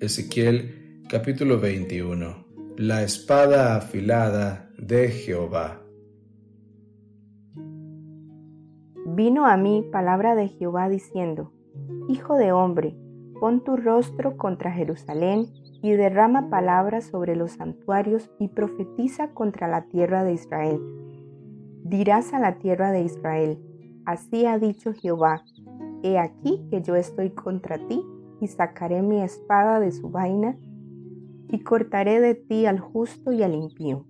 Ezequiel capítulo 21 La espada afilada de Jehová Vino a mí palabra de Jehová diciendo, Hijo de hombre, pon tu rostro contra Jerusalén y derrama palabras sobre los santuarios y profetiza contra la tierra de Israel. Dirás a la tierra de Israel, así ha dicho Jehová, he aquí que yo estoy contra ti y sacaré mi espada de su vaina y cortaré de ti al justo y al impío.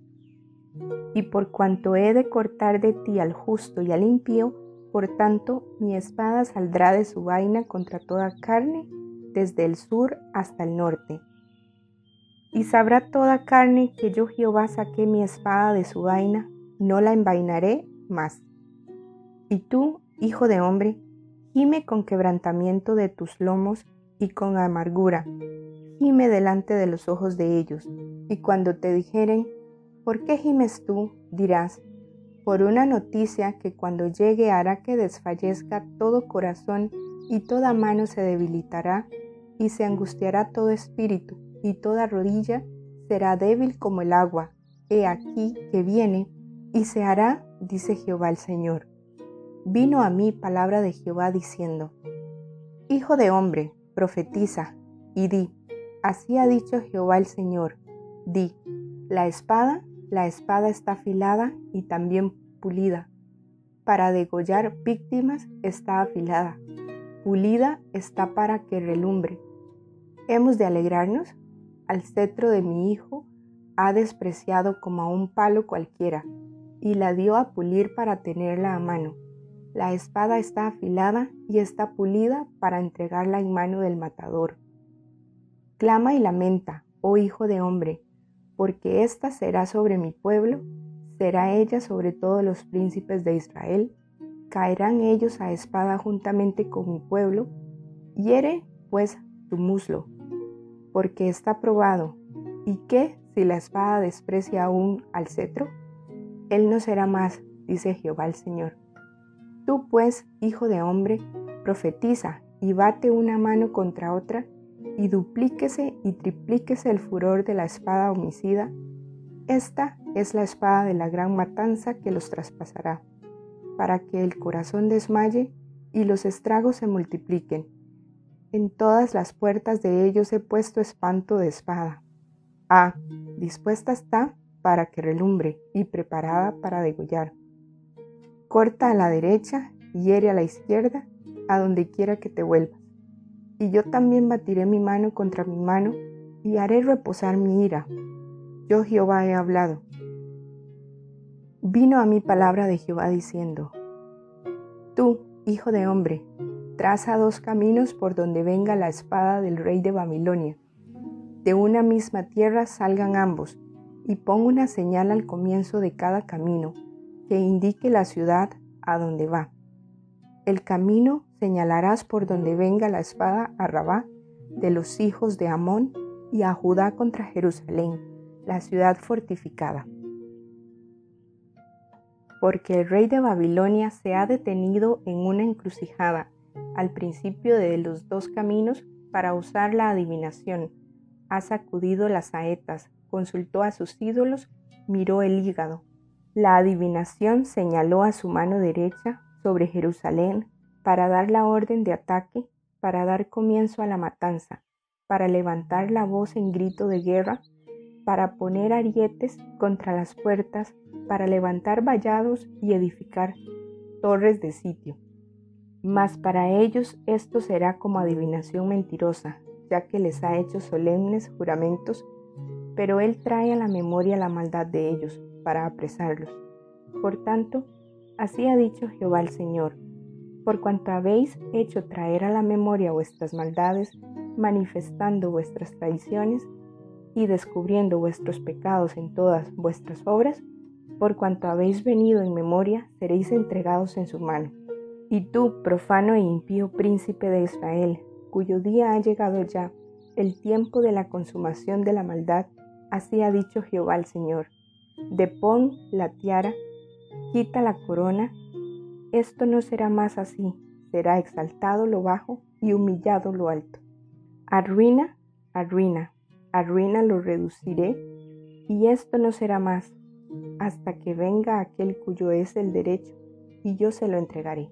Y por cuanto he de cortar de ti al justo y al impío, por tanto mi espada saldrá de su vaina contra toda carne, desde el sur hasta el norte y sabrá toda carne que yo Jehová saqué mi espada de su vaina, no la envainaré más. Y tú, hijo de hombre, gime con quebrantamiento de tus lomos y con amargura, gime delante de los ojos de ellos. Y cuando te dijeren, ¿por qué gimes tú? dirás, por una noticia que cuando llegue hará que desfallezca todo corazón y toda mano se debilitará y se angustiará todo espíritu y toda rodilla será débil como el agua. He aquí que viene, y se hará, dice Jehová el Señor. Vino a mí palabra de Jehová diciendo, Hijo de hombre, profetiza, y di, así ha dicho Jehová el Señor, di, la espada, la espada está afilada y también pulida. Para degollar víctimas está afilada, pulida está para que relumbre. ¿Hemos de alegrarnos? al cetro de mi hijo ha despreciado como a un palo cualquiera, y la dio a pulir para tenerla a mano. La espada está afilada y está pulida para entregarla en mano del matador. Clama y lamenta, oh hijo de hombre, porque ésta será sobre mi pueblo, será ella sobre todos los príncipes de Israel, caerán ellos a espada juntamente con mi pueblo, hiere pues tu muslo porque está probado. ¿Y qué si la espada desprecia aún al cetro? Él no será más, dice Jehová el Señor. Tú pues, hijo de hombre, profetiza y bate una mano contra otra, y duplíquese y triplíquese el furor de la espada homicida. Esta es la espada de la gran matanza que los traspasará, para que el corazón desmaye y los estragos se multipliquen en todas las puertas de ellos he puesto espanto de espada. Ah, dispuesta está para que relumbre y preparada para degollar. Corta a la derecha, hiere a la izquierda, a donde quiera que te vuelvas. Y yo también batiré mi mano contra mi mano y haré reposar mi ira. Yo Jehová he hablado. Vino a mi palabra de Jehová diciendo, Tú, hijo de hombre, traza dos caminos por donde venga la espada del rey de Babilonia. De una misma tierra salgan ambos, y pon una señal al comienzo de cada camino, que indique la ciudad a donde va. El camino señalarás por donde venga la espada a Rabá de los hijos de Amón y a Judá contra Jerusalén, la ciudad fortificada. Porque el rey de Babilonia se ha detenido en una encrucijada al principio de los dos caminos para usar la adivinación. Ha sacudido las saetas, consultó a sus ídolos, miró el hígado. La adivinación señaló a su mano derecha sobre Jerusalén para dar la orden de ataque, para dar comienzo a la matanza, para levantar la voz en grito de guerra, para poner arietes contra las puertas, para levantar vallados y edificar torres de sitio. Mas para ellos esto será como adivinación mentirosa, ya que les ha hecho solemnes juramentos, pero Él trae a la memoria la maldad de ellos para apresarlos. Por tanto, así ha dicho Jehová el Señor, por cuanto habéis hecho traer a la memoria vuestras maldades, manifestando vuestras traiciones y descubriendo vuestros pecados en todas vuestras obras, por cuanto habéis venido en memoria, seréis entregados en su mano. Y tú, profano e impío príncipe de Israel, cuyo día ha llegado ya, el tiempo de la consumación de la maldad, así ha dicho Jehová el Señor. Depón la tiara, quita la corona, esto no será más así, será exaltado lo bajo y humillado lo alto. Arruina, arruina, arruina lo reduciré, y esto no será más, hasta que venga aquel cuyo es el derecho, y yo se lo entregaré.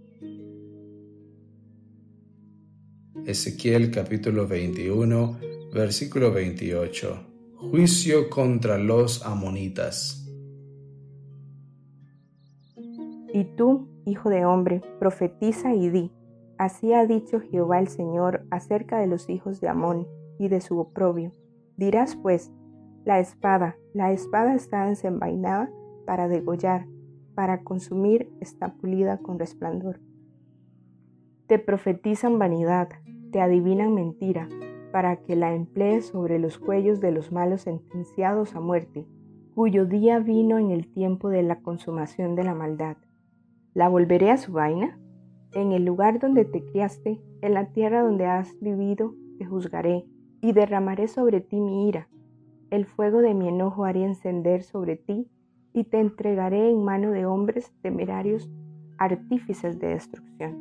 Ezequiel capítulo 21, versículo 28. Juicio contra los amonitas. Y tú, hijo de hombre, profetiza y di, así ha dicho Jehová el Señor acerca de los hijos de Amón y de su oprobio. Dirás pues, la espada, la espada está desenvainada para degollar, para consumir está pulida con resplandor. Te profetizan vanidad, te adivinan mentira, para que la emplees sobre los cuellos de los malos sentenciados a muerte, cuyo día vino en el tiempo de la consumación de la maldad. ¿La volveré a su vaina? En el lugar donde te criaste, en la tierra donde has vivido, te juzgaré y derramaré sobre ti mi ira. El fuego de mi enojo haré encender sobre ti y te entregaré en mano de hombres temerarios, artífices de destrucción.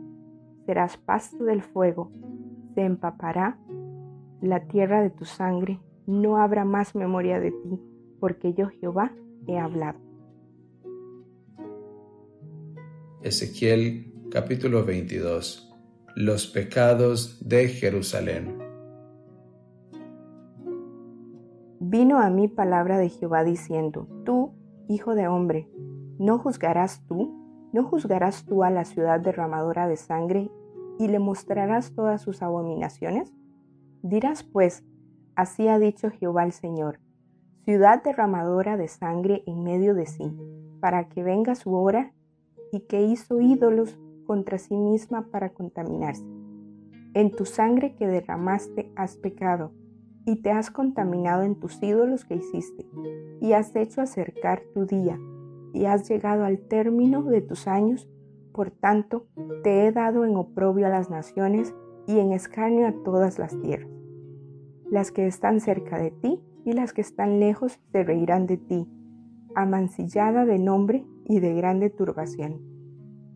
Serás pasto del fuego, se empapará la tierra de tu sangre, no habrá más memoria de ti, porque yo Jehová he hablado. Ezequiel capítulo 22 Los pecados de Jerusalén Vino a mí palabra de Jehová diciendo, Tú, hijo de hombre, ¿no juzgarás tú? ¿No juzgarás tú a la ciudad derramadora de sangre y le mostrarás todas sus abominaciones? Dirás pues, así ha dicho Jehová el Señor, ciudad derramadora de sangre en medio de sí, para que venga su hora y que hizo ídolos contra sí misma para contaminarse. En tu sangre que derramaste has pecado, y te has contaminado en tus ídolos que hiciste, y has hecho acercar tu día, y has llegado al término de tus años, por tanto te he dado en oprobio a las naciones y en escarnio a todas las tierras. Las que están cerca de ti y las que están lejos se reirán de ti, amancillada de nombre y de grande turbación.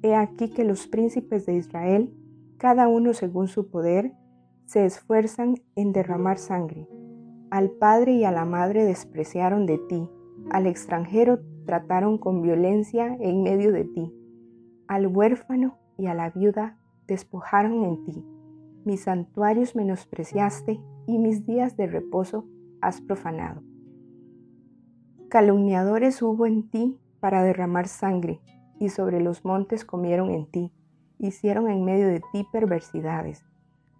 He aquí que los príncipes de Israel, cada uno según su poder, se esfuerzan en derramar sangre. Al padre y a la madre despreciaron de ti, al extranjero trataron con violencia en medio de ti, al huérfano y a la viuda despojaron en ti. Mis santuarios menospreciaste y mis días de reposo has profanado. Calumniadores hubo en ti para derramar sangre, y sobre los montes comieron en ti, hicieron en medio de ti perversidades.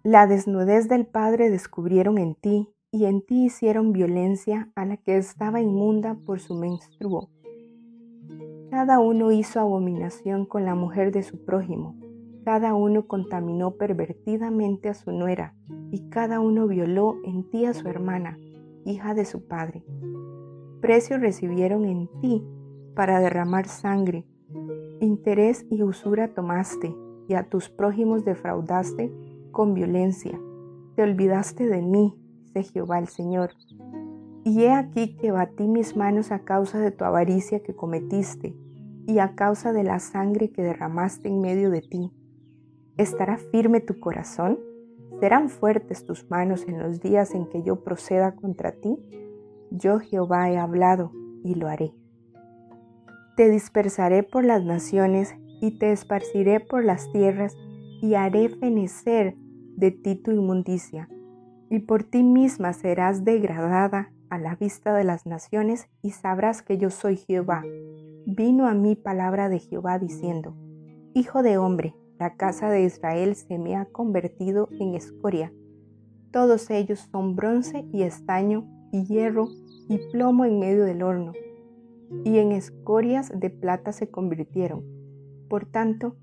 La desnudez del Padre descubrieron en ti, y en ti hicieron violencia a la que estaba inmunda por su menstruo. Cada uno hizo abominación con la mujer de su prójimo, cada uno contaminó pervertidamente a su nuera, y cada uno violó en ti a su hermana, hija de su padre. Precio recibieron en ti para derramar sangre, interés y usura tomaste, y a tus prójimos defraudaste con violencia. Te olvidaste de mí, dice Jehová el Señor. Y he aquí que batí mis manos a causa de tu avaricia que cometiste, y a causa de la sangre que derramaste en medio de ti. ¿Estará firme tu corazón? ¿Serán fuertes tus manos en los días en que yo proceda contra ti? Yo Jehová he hablado y lo haré. Te dispersaré por las naciones y te esparciré por las tierras y haré fenecer de ti tu inmundicia, y por ti misma serás degradada a la vista de las naciones y sabrás que yo soy Jehová. Vino a mí palabra de Jehová diciendo, Hijo de hombre, la casa de Israel se me ha convertido en escoria. Todos ellos son bronce y estaño y hierro y plomo en medio del horno, y en escorias de plata se convirtieron. Por tanto,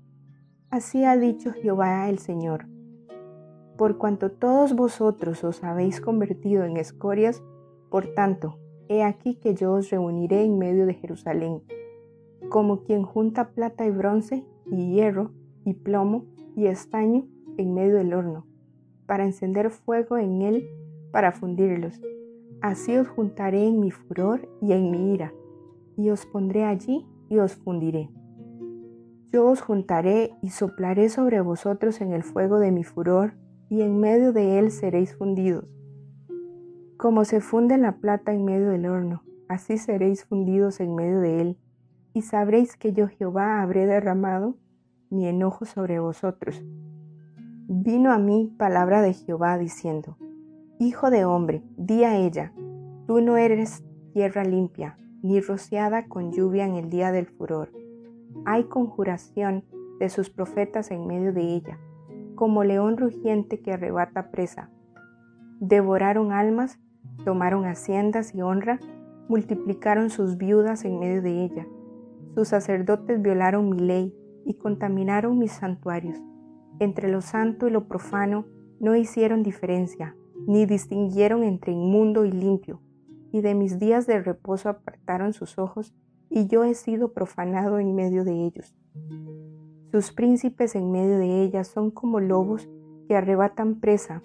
así ha dicho Jehová el Señor. Por cuanto todos vosotros os habéis convertido en escorias, por tanto, he aquí que yo os reuniré en medio de Jerusalén, como quien junta plata y bronce y hierro y plomo y estaño en medio del horno, para encender fuego en él para fundirlos. Así os juntaré en mi furor y en mi ira, y os pondré allí y os fundiré. Yo os juntaré y soplaré sobre vosotros en el fuego de mi furor, y en medio de él seréis fundidos. Como se funde la plata en medio del horno, así seréis fundidos en medio de él, y sabréis que yo Jehová habré derramado mi enojo sobre vosotros. Vino a mí palabra de Jehová diciendo, Hijo de hombre, di a ella, tú no eres tierra limpia, ni rociada con lluvia en el día del furor. Hay conjuración de sus profetas en medio de ella, como león rugiente que arrebata presa. Devoraron almas, tomaron haciendas y honra, multiplicaron sus viudas en medio de ella. Sus sacerdotes violaron mi ley y contaminaron mis santuarios. Entre lo santo y lo profano no hicieron diferencia, ni distinguieron entre inmundo y limpio, y de mis días de reposo apartaron sus ojos, y yo he sido profanado en medio de ellos. Sus príncipes en medio de ellas son como lobos que arrebatan presa,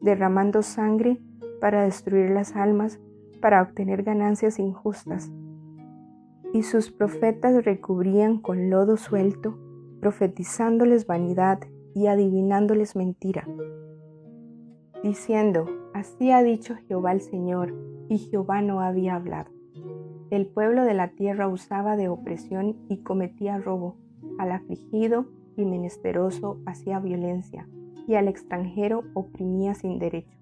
derramando sangre para destruir las almas, para obtener ganancias injustas. Y sus profetas recubrían con lodo suelto, profetizándoles vanidad y adivinándoles mentira, diciendo, así ha dicho Jehová el Señor, y Jehová no había hablado. El pueblo de la tierra usaba de opresión y cometía robo, al afligido y menesteroso hacía violencia, y al extranjero oprimía sin derecho.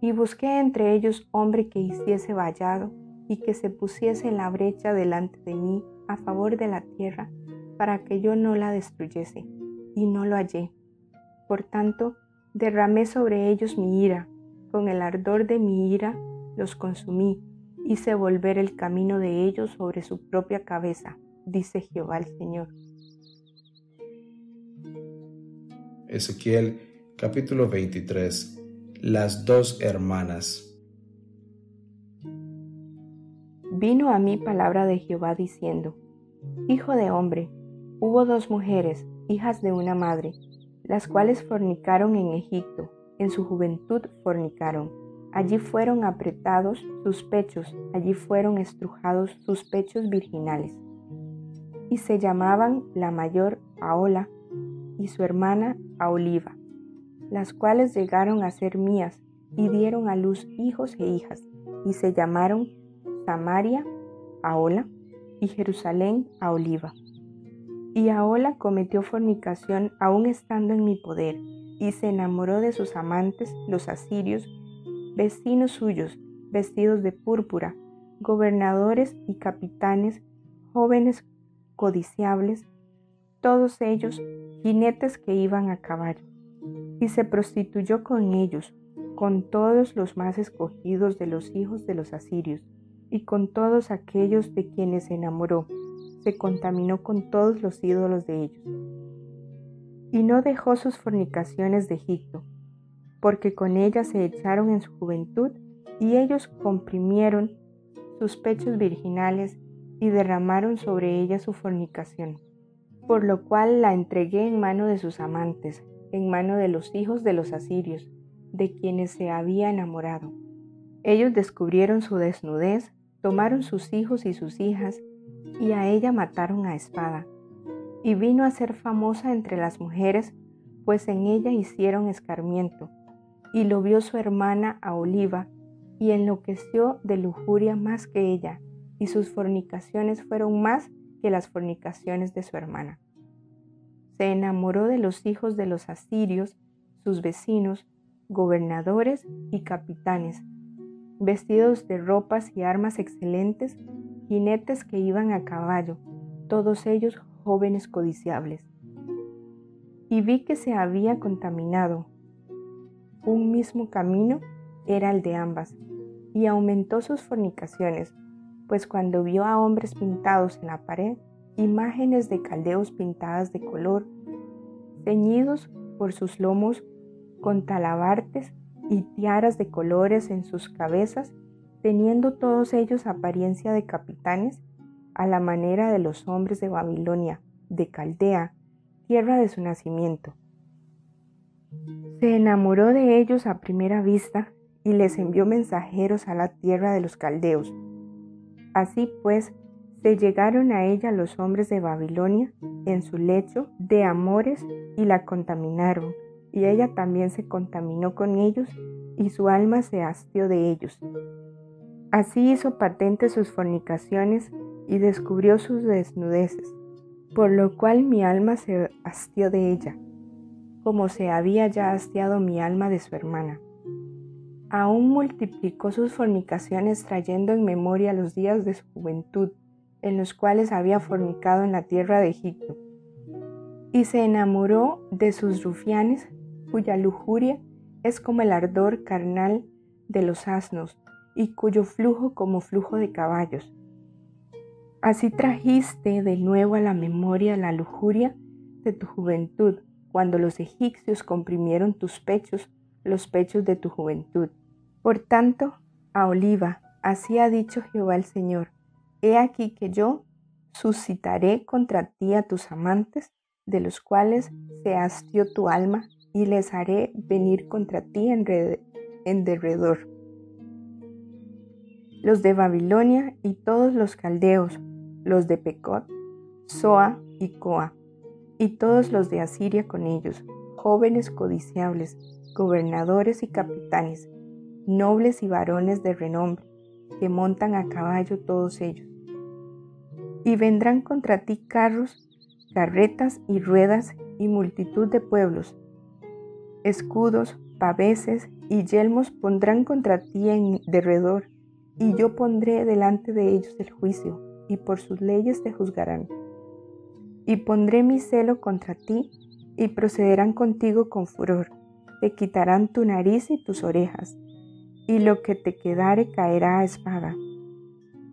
Y busqué entre ellos hombre que hiciese vallado y que se pusiese en la brecha delante de mí a favor de la tierra, para que yo no la destruyese, y no lo hallé. Por tanto, derramé sobre ellos mi ira, con el ardor de mi ira los consumí, hice volver el camino de ellos sobre su propia cabeza, dice Jehová el Señor. Ezequiel capítulo 23 Las dos hermanas Vino a mí palabra de Jehová diciendo, Hijo de hombre, hubo dos mujeres, hijas de una madre, las cuales fornicaron en Egipto, en su juventud fornicaron. Allí fueron apretados sus pechos, allí fueron estrujados sus pechos virginales. Y se llamaban la mayor Aola y su hermana Aoliva, las cuales llegaron a ser mías y dieron a luz hijos e hijas, y se llamaron Samaria Aola y Jerusalén Aoliva. Y Aola cometió fornicación aún estando en mi poder, y se enamoró de sus amantes, los asirios, vecinos suyos, vestidos de púrpura, gobernadores y capitanes, jóvenes codiciables, todos ellos jinetes que iban a caballo, y se prostituyó con ellos, con todos los más escogidos de los hijos de los asirios, y con todos aquellos de quienes se enamoró se contaminó con todos los ídolos de ellos. Y no dejó sus fornicaciones de Egipto, porque con ellas se echaron en su juventud y ellos comprimieron sus pechos virginales y derramaron sobre ella su fornicación, por lo cual la entregué en mano de sus amantes, en mano de los hijos de los asirios, de quienes se había enamorado. Ellos descubrieron su desnudez, tomaron sus hijos y sus hijas y a ella mataron a espada. Y vino a ser famosa entre las mujeres, pues en ella hicieron escarmiento. Y lo vio su hermana a Oliva, y enloqueció de lujuria más que ella, y sus fornicaciones fueron más que las fornicaciones de su hermana. Se enamoró de los hijos de los asirios, sus vecinos, gobernadores y capitanes, vestidos de ropas y armas excelentes, jinetes que iban a caballo, todos ellos jóvenes codiciables. Y vi que se había contaminado. Un mismo camino era el de ambas, y aumentó sus fornicaciones, pues cuando vio a hombres pintados en la pared, imágenes de caldeos pintadas de color, ceñidos por sus lomos con talabartes y tiaras de colores en sus cabezas, teniendo todos ellos apariencia de capitanes, a la manera de los hombres de Babilonia, de Caldea, tierra de su nacimiento. Se enamoró de ellos a primera vista y les envió mensajeros a la tierra de los caldeos. Así pues, se llegaron a ella los hombres de Babilonia en su lecho de amores y la contaminaron, y ella también se contaminó con ellos, y su alma se hastió de ellos. Así hizo patente sus fornicaciones y descubrió sus desnudeces, por lo cual mi alma se hastió de ella, como se había ya hastiado mi alma de su hermana. Aún multiplicó sus fornicaciones trayendo en memoria los días de su juventud, en los cuales había fornicado en la tierra de Egipto. Y se enamoró de sus rufianes, cuya lujuria es como el ardor carnal de los asnos, y cuyo flujo como flujo de caballos. Así trajiste de nuevo a la memoria la lujuria de tu juventud, cuando los egipcios comprimieron tus pechos, los pechos de tu juventud. Por tanto, a Oliva, así ha dicho Jehová el Señor, he aquí que yo suscitaré contra ti a tus amantes, de los cuales se hastió tu alma, y les haré venir contra ti en derredor. Los de Babilonia y todos los caldeos, los de Pecot, Soa y Coa, y todos los de Asiria con ellos, jóvenes codiciables, gobernadores y capitanes, nobles y varones de renombre, que montan a caballo todos ellos. Y vendrán contra ti carros, carretas y ruedas y multitud de pueblos. Escudos, paveses y yelmos pondrán contra ti en derredor, y yo pondré delante de ellos el juicio, y por sus leyes te juzgarán. Y pondré mi celo contra ti, y procederán contigo con furor, te quitarán tu nariz y tus orejas, y lo que te quedare caerá a espada.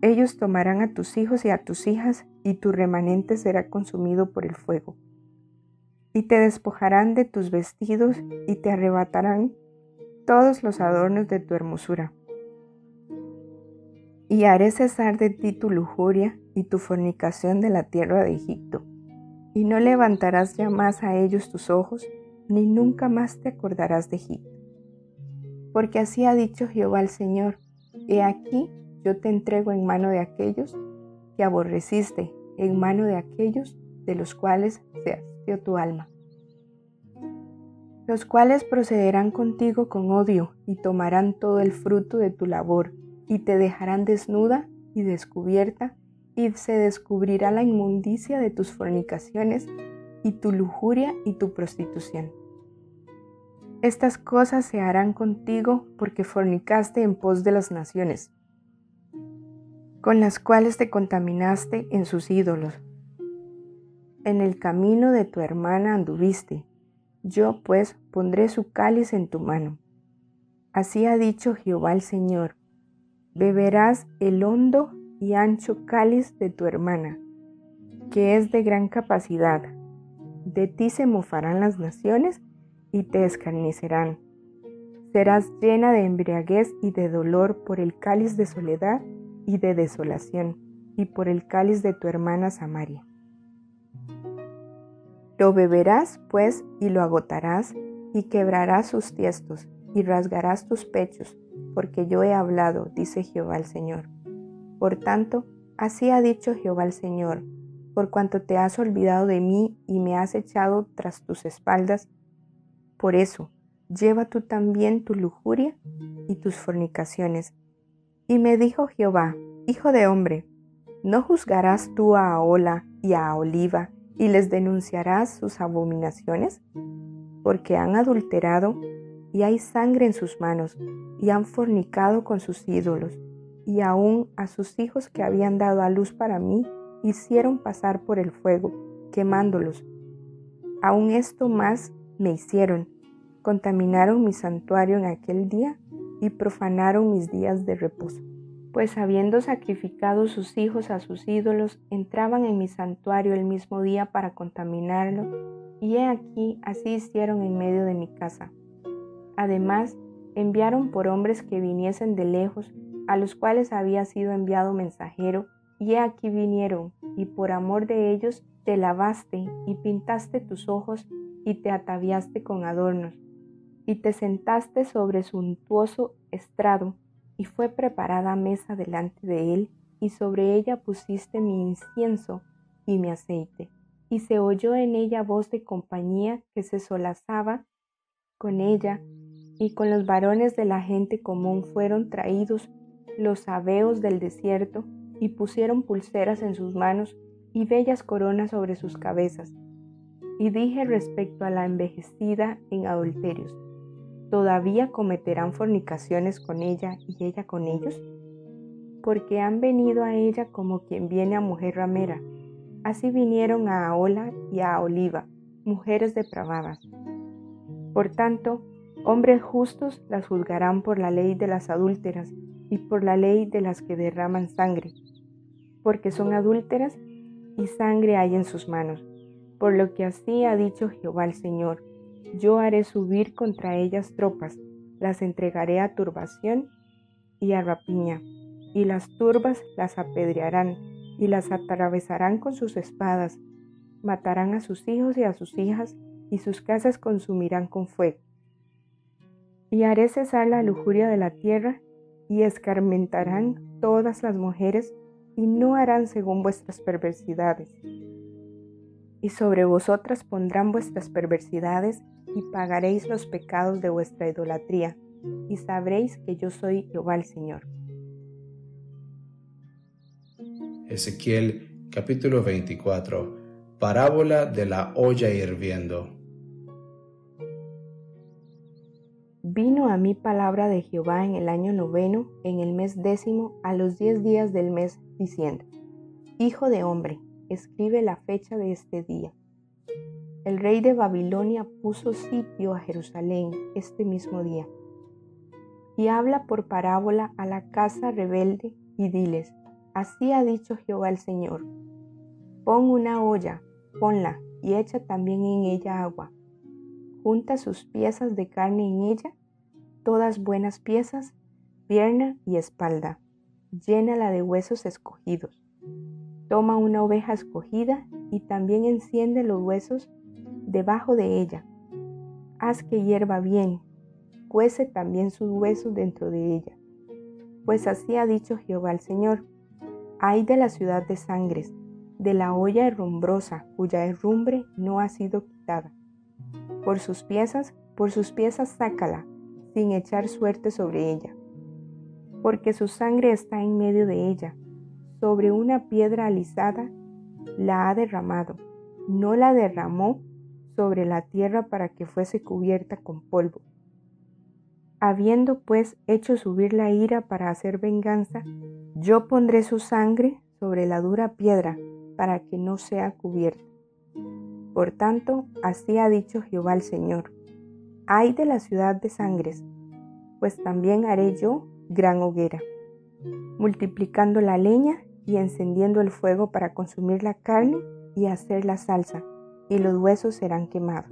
Ellos tomarán a tus hijos y a tus hijas, y tu remanente será consumido por el fuego. Y te despojarán de tus vestidos, y te arrebatarán todos los adornos de tu hermosura. Y haré cesar de ti tu lujuria y tu fornicación de la tierra de Egipto. Y no levantarás ya más a ellos tus ojos, ni nunca más te acordarás de Egipto porque así ha dicho Jehová el Señor, he aquí yo te entrego en mano de aquellos que aborreciste, en mano de aquellos de los cuales se tu alma, los cuales procederán contigo con odio y tomarán todo el fruto de tu labor y te dejarán desnuda y descubierta y se descubrirá la inmundicia de tus fornicaciones y tu lujuria y tu prostitución. Estas cosas se harán contigo porque fornicaste en pos de las naciones, con las cuales te contaminaste en sus ídolos. En el camino de tu hermana anduviste, yo pues pondré su cáliz en tu mano. Así ha dicho Jehová el Señor, beberás el hondo y ancho cáliz de tu hermana, que es de gran capacidad. De ti se mofarán las naciones y te escarnecerán. Serás llena de embriaguez y de dolor por el cáliz de soledad y de desolación, y por el cáliz de tu hermana Samaria. Lo beberás, pues, y lo agotarás, y quebrarás sus tiestos, y rasgarás tus pechos, porque yo he hablado, dice Jehová el Señor. Por tanto, así ha dicho Jehová el Señor, por cuanto te has olvidado de mí y me has echado tras tus espaldas, por eso, lleva tú también tu lujuria y tus fornicaciones. Y me dijo Jehová, Hijo de hombre, ¿no juzgarás tú a Aola y a Oliva y les denunciarás sus abominaciones? Porque han adulterado y hay sangre en sus manos y han fornicado con sus ídolos y aún a sus hijos que habían dado a luz para mí hicieron pasar por el fuego, quemándolos. Aún esto más me hicieron, contaminaron mi santuario en aquel día y profanaron mis días de reposo. Pues habiendo sacrificado sus hijos a sus ídolos, entraban en mi santuario el mismo día para contaminarlo, y he aquí así hicieron en medio de mi casa. Además, enviaron por hombres que viniesen de lejos, a los cuales había sido enviado mensajero, y he aquí vinieron, y por amor de ellos te lavaste y pintaste tus ojos y te ataviaste con adornos y te sentaste sobre suntuoso estrado, y fue preparada mesa delante de él, y sobre ella pusiste mi incienso y mi aceite. Y se oyó en ella voz de compañía que se solazaba con ella, y con los varones de la gente común fueron traídos los sabeos del desierto, y pusieron pulseras en sus manos y bellas coronas sobre sus cabezas. Y dije respecto a la envejecida en adulterios, ¿todavía cometerán fornicaciones con ella y ella con ellos? Porque han venido a ella como quien viene a mujer ramera. Así vinieron a Aola y a Oliva, mujeres depravadas. Por tanto, hombres justos las juzgarán por la ley de las adúlteras y por la ley de las que derraman sangre, porque son adúlteras y sangre hay en sus manos. Por lo que así ha dicho Jehová el Señor, yo haré subir contra ellas tropas, las entregaré a turbación y a rapiña, y las turbas las apedrearán y las atravesarán con sus espadas, matarán a sus hijos y a sus hijas, y sus casas consumirán con fuego. Y haré cesar la lujuria de la tierra, y escarmentarán todas las mujeres y no harán según vuestras perversidades. Y sobre vosotras pondrán vuestras perversidades y pagaréis los pecados de vuestra idolatría, y sabréis que yo soy Jehová el Señor. Ezequiel capítulo 24 Parábola de la olla hirviendo. Vino a mí palabra de Jehová en el año noveno, en el mes décimo, a los diez días del mes, diciendo, Hijo de hombre, escribe la fecha de este día. El rey de Babilonia puso sitio a Jerusalén este mismo día. Y habla por parábola a la casa rebelde y diles, Así ha dicho Jehová el Señor, pon una olla, ponla y echa también en ella agua junta sus piezas de carne en ella, todas buenas piezas, pierna y espalda, llénala de huesos escogidos. Toma una oveja escogida y también enciende los huesos debajo de ella. Haz que hierva bien, cuece también sus huesos dentro de ella. Pues así ha dicho Jehová el Señor. Hay de la ciudad de sangres, de la olla herrumbrosa, cuya herrumbre no ha sido quitada por sus piezas, por sus piezas sácala, sin echar suerte sobre ella. Porque su sangre está en medio de ella, sobre una piedra alisada la ha derramado, no la derramó sobre la tierra para que fuese cubierta con polvo. Habiendo pues hecho subir la ira para hacer venganza, yo pondré su sangre sobre la dura piedra para que no sea cubierta. Por tanto, así ha dicho Jehová el Señor, ay de la ciudad de sangres, pues también haré yo gran hoguera, multiplicando la leña y encendiendo el fuego para consumir la carne y hacer la salsa, y los huesos serán quemados,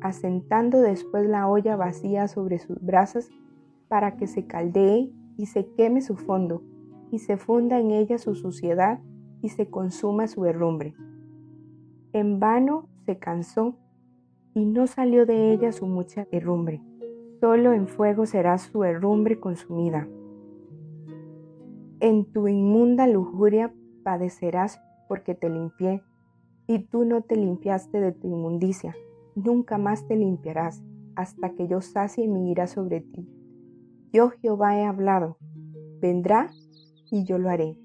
asentando después la olla vacía sobre sus brasas para que se caldee y se queme su fondo, y se funda en ella su suciedad y se consuma su herrumbre. En vano se cansó y no salió de ella su mucha herrumbre. Solo en fuego será su herrumbre consumida. En tu inmunda lujuria padecerás porque te limpié, y tú no te limpiaste de tu inmundicia. Nunca más te limpiarás hasta que yo sacie mi ira sobre ti. Yo Jehová he hablado, vendrá y yo lo haré.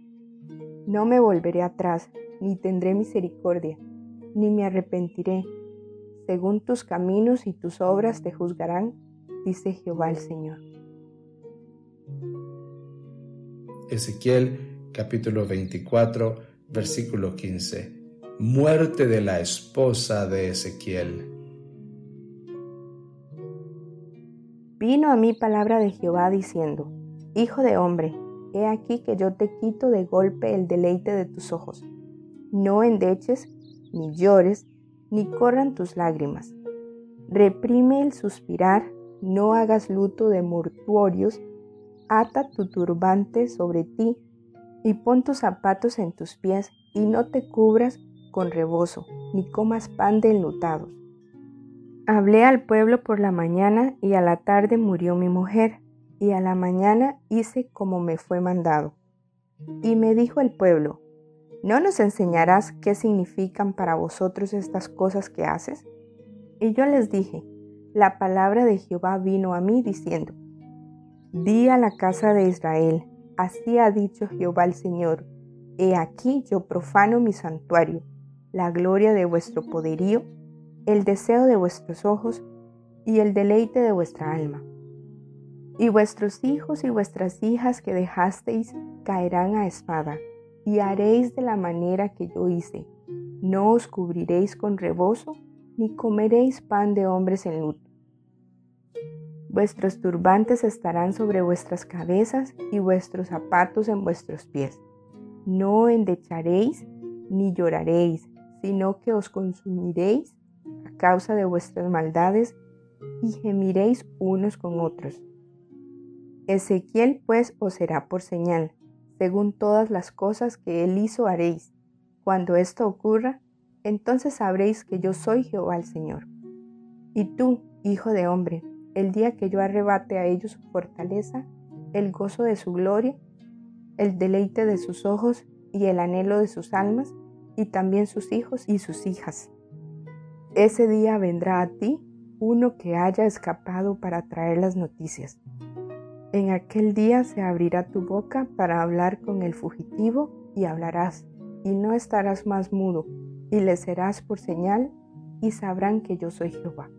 No me volveré atrás, ni tendré misericordia ni me arrepentiré. Según tus caminos y tus obras te juzgarán, dice Jehová el Señor. Ezequiel capítulo 24, versículo 15. Muerte de la esposa de Ezequiel. Vino a mí palabra de Jehová diciendo, Hijo de hombre, he aquí que yo te quito de golpe el deleite de tus ojos. No endeches ni llores, ni corran tus lágrimas. Reprime el suspirar, no hagas luto de mortuorios, ata tu turbante sobre ti y pon tus zapatos en tus pies y no te cubras con rebozo, ni comas pan de enlutados. Hablé al pueblo por la mañana y a la tarde murió mi mujer, y a la mañana hice como me fue mandado. Y me dijo el pueblo, ¿no nos enseñarás qué significan para vosotros estas cosas que haces? Y yo les dije, la palabra de Jehová vino a mí diciendo, Di a la casa de Israel, así ha dicho Jehová el Señor, He aquí yo profano mi santuario, la gloria de vuestro poderío, el deseo de vuestros ojos y el deleite de vuestra alma. Y vuestros hijos y vuestras hijas que dejasteis caerán a espada, y haréis de la manera que yo hice. No os cubriréis con rebozo, ni comeréis pan de hombres en luto. Vuestros turbantes estarán sobre vuestras cabezas y vuestros zapatos en vuestros pies. No endecharéis ni lloraréis, sino que os consumiréis a causa de vuestras maldades y gemiréis unos con otros. Ezequiel pues os será por señal, según todas las cosas que él hizo haréis. Cuando esto ocurra, entonces sabréis que yo soy Jehová el Señor. Y tú, hijo de hombre, el día que yo arrebate a ellos su fortaleza, el gozo de su gloria, el deleite de sus ojos y el anhelo de sus almas, y también sus hijos y sus hijas. Ese día vendrá a ti uno que haya escapado para traer las noticias. En aquel día se abrirá tu boca para hablar con el fugitivo y hablarás, y no estarás más mudo, y le serás por señal, y sabrán que yo soy Jehová.